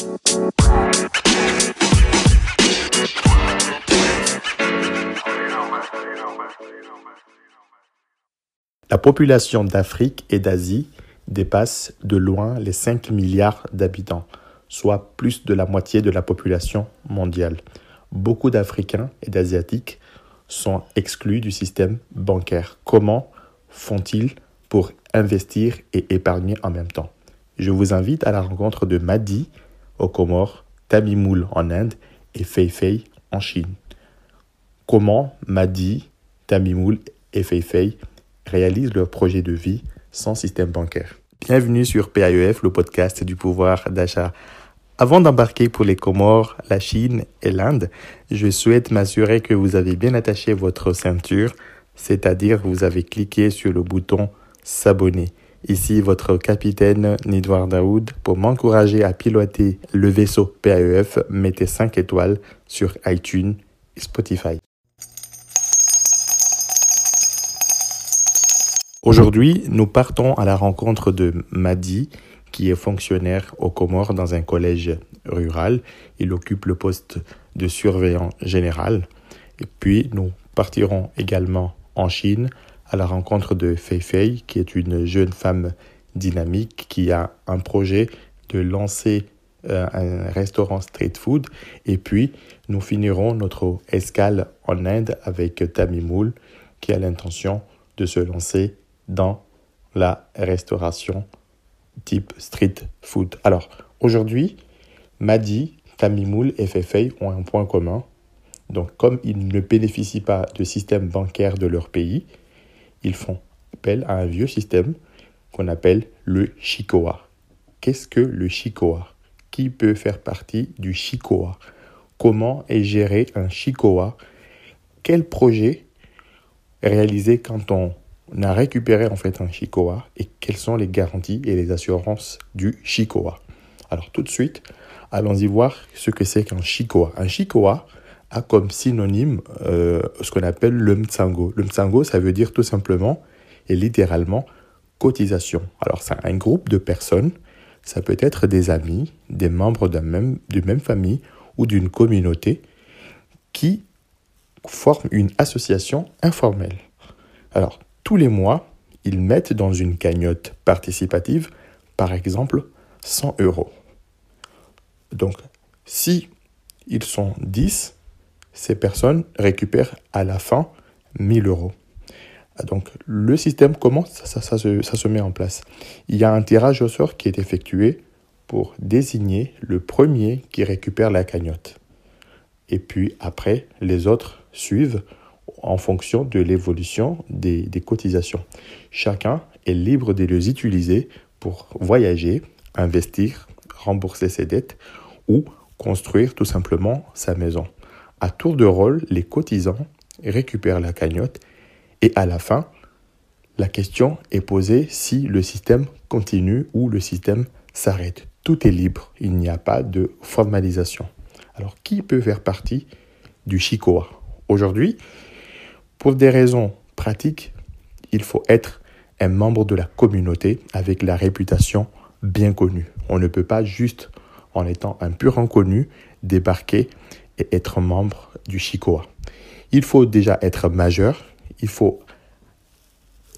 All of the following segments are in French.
La population d'Afrique et d'Asie dépasse de loin les 5 milliards d'habitants, soit plus de la moitié de la population mondiale. Beaucoup d'Africains et d'Asiatiques sont exclus du système bancaire. Comment font-ils pour investir et épargner en même temps? Je vous invite à la rencontre de Madi au Comores, Tamimoul en Inde et Fei en Chine. Comment Madi, Tamimoul et Fei réalisent leur projet de vie sans système bancaire? Bienvenue sur PAEF, le podcast du pouvoir d'achat. Avant d'embarquer pour les Comores, la Chine et l'Inde, je souhaite m'assurer que vous avez bien attaché votre ceinture, c'est-à-dire vous avez cliqué sur le bouton s'abonner. Ici votre capitaine Nidwar Daoud pour m'encourager à piloter le vaisseau PAEF, mettez 5 étoiles sur iTunes et Spotify. Aujourd'hui, nous partons à la rencontre de Madi, qui est fonctionnaire aux Comores dans un collège rural. Il occupe le poste de surveillant général. Et puis, nous partirons également en Chine à la rencontre de Fei Fei, qui est une jeune femme dynamique qui a un projet de lancer euh, un restaurant street food. Et puis, nous finirons notre escale en Inde avec Tamimoul, qui a l'intention de se lancer dans la restauration type street food. Alors, aujourd'hui, Madi, Tamimoul et Fefei ont un point commun. Donc, comme ils ne bénéficient pas de système bancaire de leur pays, ils font appel à un vieux système qu'on appelle le Shikoa. Qu'est-ce que le Shikoa Qui peut faire partie du Shikoa Comment est géré un Shikoa Quel projet réaliser quand on a récupéré en fait un Shikoa et quelles sont les garanties et les assurances du Shikoa. Alors tout de suite, allons-y voir ce que c'est qu'un Shikoa. Un Shikoa a comme synonyme euh, ce qu'on appelle le Mtsango. Le Mtsango, ça veut dire tout simplement et littéralement cotisation. Alors c'est un groupe de personnes, ça peut être des amis, des membres d'une même, même famille ou d'une communauté qui forment une association informelle. Alors, tous les mois, ils mettent dans une cagnotte participative, par exemple, 100 euros. Donc, si ils sont 10, ces personnes récupèrent à la fin 1000 euros. Donc, le système, comment ça, se, ça, se, met en place? Il y a un tirage au sort qui est effectué pour désigner le premier qui récupère la cagnotte. Et puis après, les autres suivent en fonction de l'évolution des, cotisations. Chacun est libre de les utiliser pour voyager, investir, rembourser ses dettes ou construire tout simplement sa maison. À tour de rôle, les cotisants récupèrent la cagnotte et à la fin, la question est posée si le système continue ou le système s'arrête. Tout est libre, il n'y a pas de formalisation. Alors qui peut faire partie du Chicoa Aujourd'hui, pour des raisons pratiques, il faut être un membre de la communauté avec la réputation bien connue. On ne peut pas juste, en étant un pur inconnu, débarquer être membre du Chicoa. Il faut déjà être majeur, il faut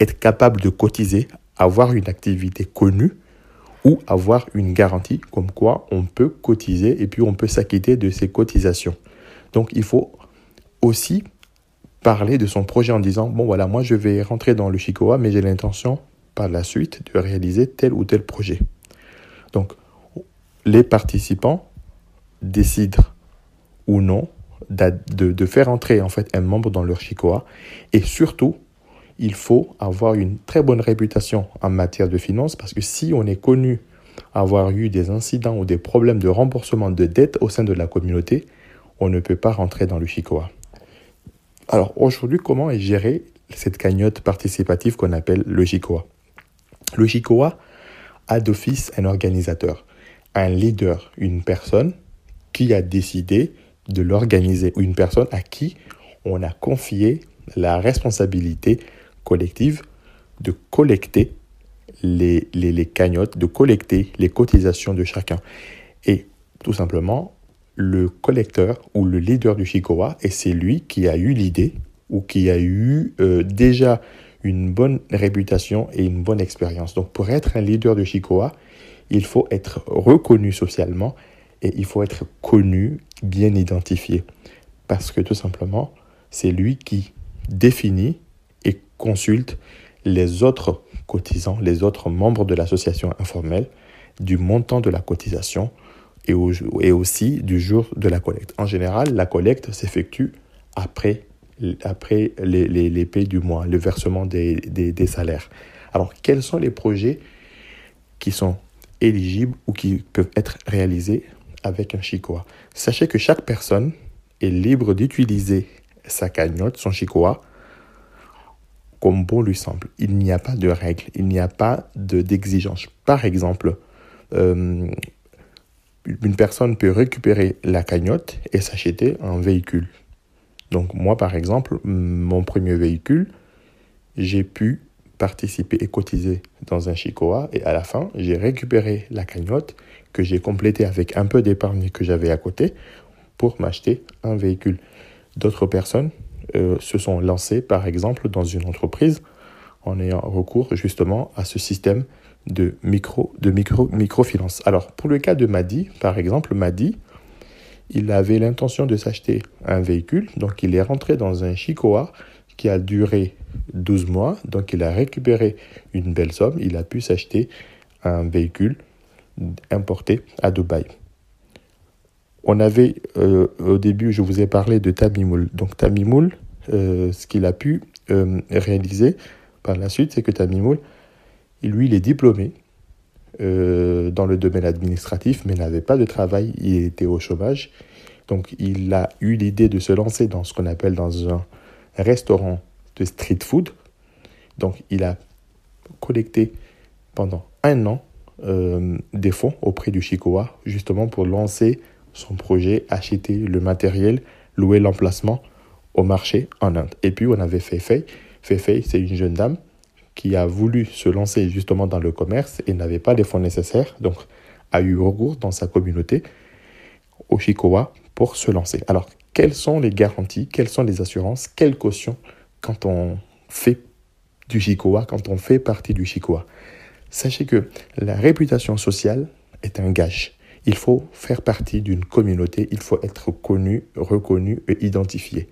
être capable de cotiser, avoir une activité connue ou avoir une garantie comme quoi on peut cotiser et puis on peut s'acquitter de ces cotisations. Donc il faut aussi parler de son projet en disant, bon voilà, moi je vais rentrer dans le Chicoa, mais j'ai l'intention par la suite de réaliser tel ou tel projet. Donc, les participants décident ou non de, faire entrer en fait un membre dans leur Chicoa. Et surtout, il faut avoir une très bonne réputation en matière de finances parce que si on est connu avoir eu des incidents ou des problèmes de remboursement de dettes au sein de la communauté, on ne peut pas rentrer dans le Chicoa. Alors aujourd'hui, comment est gérée cette cagnotte participative qu'on appelle le JICOA Le JICOA a d'office un organisateur, un leader, une personne qui a décidé de l'organiser, une personne à qui on a confié la responsabilité collective de collecter les, les, les, cagnottes, de collecter les cotisations de chacun. Et tout simplement, le collecteur ou le leader du Chikoa, et c'est lui qui a eu l'idée ou qui a eu euh, déjà une bonne réputation et une bonne expérience. Donc pour être un leader de Chikoa, il faut être reconnu socialement et il faut être connu, bien identifié. Parce que tout simplement, c'est lui qui définit et consulte les autres cotisants, les autres membres de l'association informelle, du montant de la cotisation et, aussi du jour de la collecte. En général, la collecte s'effectue après, après les, les, paies du mois, le versement des, des, salaires. Alors, quels sont les projets qui sont éligibles ou qui peuvent être réalisés avec un chicoa Sachez que chaque personne est libre d'utiliser sa cagnotte, son chicoa, comme bon lui semble. Il n'y a pas de règles, il n'y a pas d'exigence. Par exemple, euh, une personne peut récupérer la cagnotte et s'acheter un véhicule. Donc moi, par exemple, mon premier véhicule, j'ai pu participer et cotiser dans un Chicoa et à la fin, j'ai récupéré la cagnotte que j'ai complétée avec un peu d'épargne que j'avais à côté pour m'acheter un véhicule. D'autres personnes euh, se sont lancées, par exemple, dans une entreprise en ayant recours justement à ce système de micro de micro microfinance. Alors pour le cas de Madi, par exemple, Madi, il avait l'intention de s'acheter un véhicule, donc il est rentré dans un Chicoa qui a duré 12 mois, donc il a récupéré une belle somme, il a pu s'acheter un véhicule importé à Dubaï. On avait, euh, au début, je vous ai parlé de Tamimoul. Donc Tamimoul, euh, ce qu'il a pu euh, réaliser par la suite, c'est que Tamimoul, lui, il est diplômé dans le domaine administratif, mais n'avait pas de travail, il était au chômage. Donc, il a eu l'idée de se lancer dans ce qu'on appelle dans un restaurant de street food. Donc, il a collecté pendant un an euh, des fonds auprès du Chicoa, justement pour lancer son projet, acheter le matériel, louer l'emplacement au marché en Inde. Et puis, on avait Feifei. Feifei, c'est une jeune dame qui a voulu se lancer justement dans le commerce et n'avait pas les fonds nécessaires, donc a eu recours dans sa communauté au Chicoa pour se lancer. Alors, quelles sont les garanties, quelles sont les assurances, quelles cautions quand on fait du Chicoa, quand on fait partie du Chicoa Sachez que la réputation sociale est un gage. Il faut faire partie d'une communauté, il faut être connu, reconnu et identifié.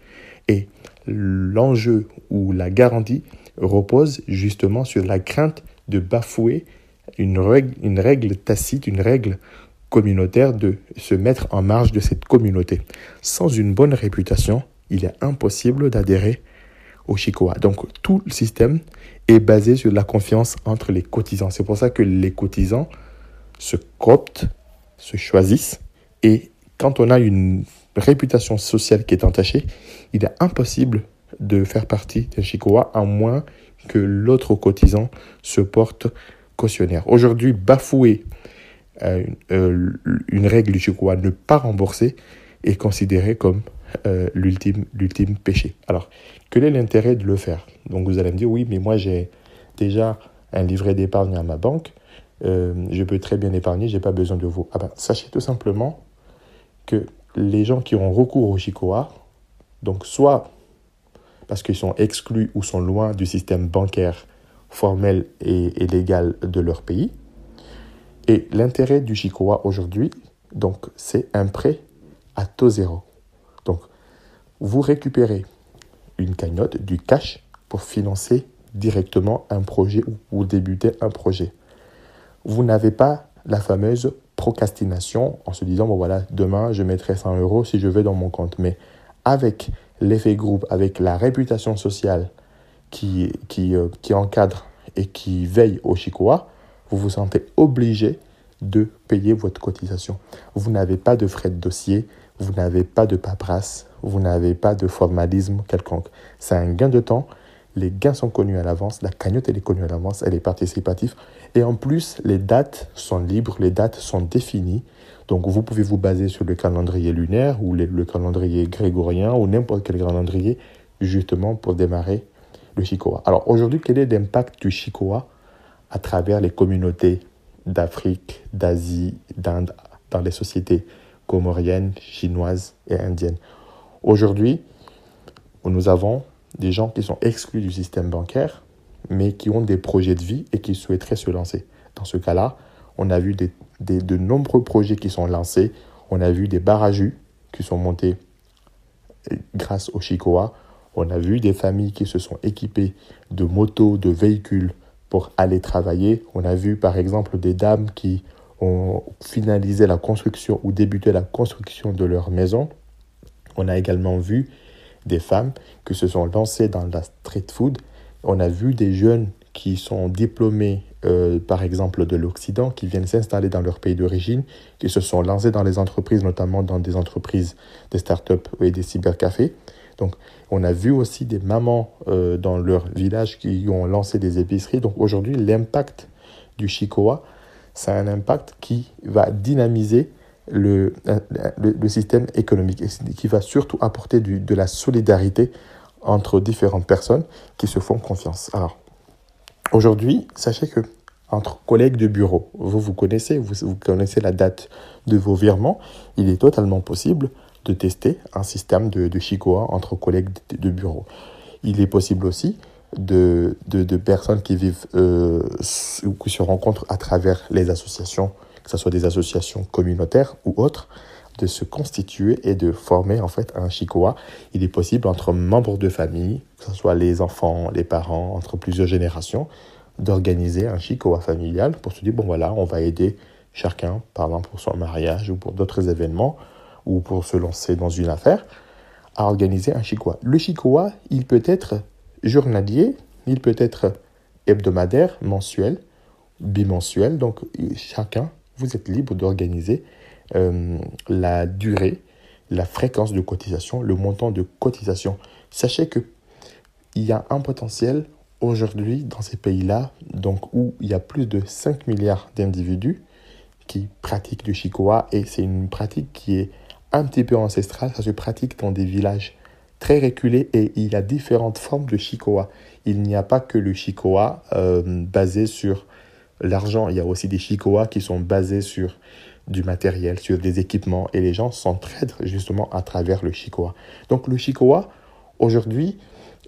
Et l'enjeu ou la garantie repose justement sur la crainte de bafouer une règle, une règle tacite, une règle communautaire de se mettre en marge de cette communauté. Sans une bonne réputation, il est impossible d'adhérer au Chicoa. Donc tout le système est basé sur la confiance entre les cotisants. C'est pour ça que les cotisants se cooptent, se choisissent et quand on a une réputation sociale qui est entachée, il est impossible de faire partie d'un Chicoa à moins que l'autre cotisant se porte cautionnaire. Aujourd'hui, bafouer euh, euh, une règle du Chicoa, ne pas rembourser, est considéré comme euh, l'ultime, péché. Alors, quel est l'intérêt de le faire? Donc vous allez me dire, oui, mais moi j'ai déjà un livret d'épargne à ma banque, je peux très bien épargner, j'ai pas besoin de vous. Ah ben, sachez tout simplement que les gens qui ont recours au Chicoa, donc soit parce qu'ils sont exclus ou sont loin du système bancaire formel et, légal de leur pays. Et l'intérêt du Chicoa aujourd'hui, c'est un prêt à taux zéro. Donc, vous récupérez une cagnotte, du cash, pour financer directement un projet ou pour débuter un projet. Vous n'avez pas la fameuse procrastination en se disant, bon voilà, demain je mettrai 100 euros si je vais dans mon compte. Mais avec l'effet groupe, avec la réputation sociale qui, qui, euh, qui encadre et qui veille au Chicoa, vous vous sentez obligé de payer votre cotisation. Vous n'avez pas de frais de dossier, vous n'avez pas de paperasse, vous n'avez pas de formalisme quelconque. C'est un gain de temps. Les gains sont connus à l'avance, la cagnotte est connue à l'avance, elle est participative. Et en plus, les dates sont libres, les dates sont définies. Donc vous pouvez vous baser sur le calendrier lunaire ou le, calendrier grégorien ou n'importe quel calendrier justement pour démarrer le Chicoa. Alors aujourd'hui, quel est l'impact du Chicoa à travers les communautés d'Afrique, d'Asie, d'Inde, dans les sociétés comoriennes, chinoises et indiennes. Aujourd'hui, nous avons des gens qui sont exclus du système bancaire, mais qui ont des projets de vie et qui souhaiteraient se lancer. Dans ce cas-là, on a vu de nombreux projets qui sont lancés. On a vu des barrages qui sont montés euh, grâce au Chicoa. On a vu des familles qui se sont équipées de motos, de véhicules pour aller travailler. On a vu par exemple des dames qui ont finalisé la construction ou débuté la construction de leur maison. On a également vu des femmes qui se sont lancées dans la street food. On a vu des jeunes qui sont diplômés, euh, par exemple, de l'Occident, qui viennent s'installer dans leur pays d'origine, qui se sont lancés dans les entreprises, notamment dans des entreprises, des startups et des cybercafés. Donc, on a vu aussi des mamans euh, dans leur village qui ont lancé des épiceries. Donc, aujourd'hui, l'impact du Chicoa, c'est un impact qui va dynamiser le, système économique et qui va surtout apporter de la solidarité entre différentes personnes qui se font confiance. Alors, aujourd'hui, sachez que entre collègues de bureau, vous vous connaissez, vous connaissez la date de vos virements, il est totalement possible de tester un système de, de entre collègues de, bureau. Il est possible aussi de, de, de personnes qui vivent euh, ou qui se rencontrent à travers les associations que ce soit des associations communautaires ou autres, de se constituer et de former en fait un chicoa. Il est possible entre membres de famille, que ce soit les enfants, les parents, entre plusieurs générations, d'organiser un chicoa familial pour se dire, bon voilà, on va aider chacun, par exemple pour son mariage ou pour d'autres événements, ou pour se lancer dans une affaire, à organiser un chicoa. Le chicoa, il peut être journalier, il peut être hebdomadaire, mensuel, bimensuel, donc chacun vous êtes libre d'organiser euh, la durée, la fréquence de cotisation, le montant de cotisation. Sachez que il y a un potentiel aujourd'hui dans ces pays-là, donc où il y a plus de 5 milliards d'individus qui pratiquent du chicoa et c'est une pratique qui est un petit peu ancestrale, ça se pratique dans des villages très reculés et il y a différentes formes de chicoa. Il n'y a pas que le chicoa euh, basé sur l'argent. Il y a aussi des chicoas qui sont basés sur du matériel, sur des équipements, et les gens s'entraident justement à travers le chicoa. Donc le chicoa, aujourd'hui,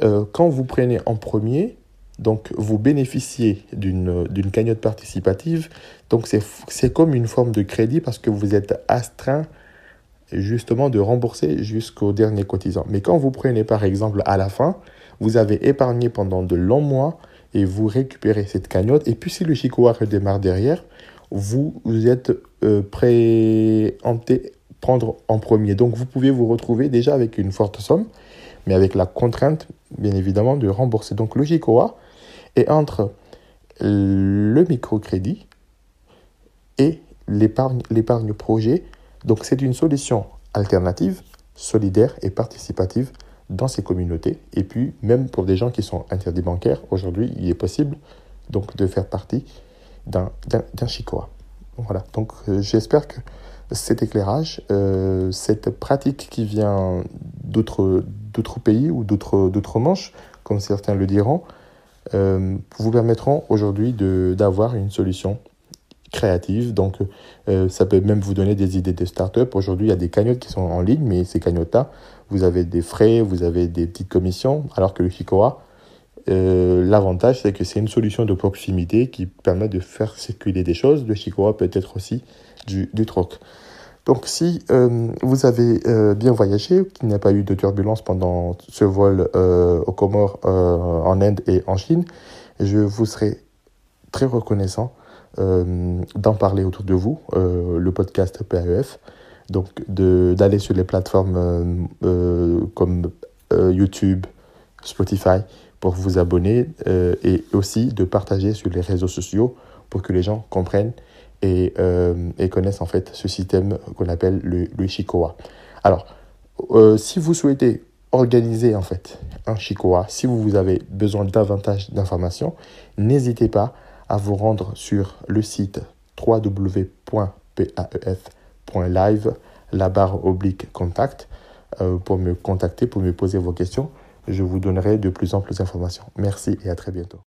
euh, quand vous prenez en premier, donc vous bénéficiez d'une cagnotte participative, donc c'est comme une forme de crédit parce que vous êtes astreint justement de rembourser jusqu'au dernier cotisant. Mais quand vous prenez par exemple à la fin, vous avez épargné pendant de longs mois, et vous récupérez cette cagnotte. Et puis si le Chicoa redémarre derrière, vous, vous êtes euh, préempté prendre en premier. Donc vous pouvez vous retrouver déjà avec une forte somme, mais avec la contrainte, bien évidemment, de rembourser. Donc le Chicoa est entre le microcrédit et l'épargne projet. Donc c'est une solution alternative, solidaire et participative dans ces communautés. Et puis, même pour des gens qui sont interdits bancaires, aujourd'hui, il est possible donc de faire partie d'un chicoa. Voilà, donc euh, j'espère que cet éclairage, euh, cette pratique qui vient d'autres pays ou d'autres manches, comme certains le diront, euh, vous permettront aujourd'hui d'avoir une solution créative. Donc, ça peut même vous donner des idées de start-up. Aujourd'hui, il y a des cagnottes qui sont en ligne, mais ces cagnottes-là, vous avez des frais, vous avez des petites commissions, alors que le Chicoa, euh, l'avantage, c'est que c'est une solution de proximité qui permet de faire circuler des choses. Le Chicoa peut être aussi du, du troc. Donc, si euh, vous avez euh, bien voyagé, qu'il n'y a pas eu de turbulence pendant ce vol aux Comores, en Inde et en Chine, je vous serai très reconnaissant d'en parler autour de vous, le podcast PAEF donc d'aller sur les plateformes euh, euh, comme euh, YouTube, Spotify pour vous abonner et aussi de partager sur les réseaux sociaux pour que les gens comprennent et, connaissent en fait ce système qu'on appelle le, le. Alors, si vous souhaitez organiser en fait un Chicoa, si vous avez besoin davantage d'informations, n'hésitez pas à vous rendre sur le site www.paef.com live la barre oblique contact, euh, pour me contacter, pour me poser vos questions. Je vous donnerai de plus amples informations. Merci et à très bientôt.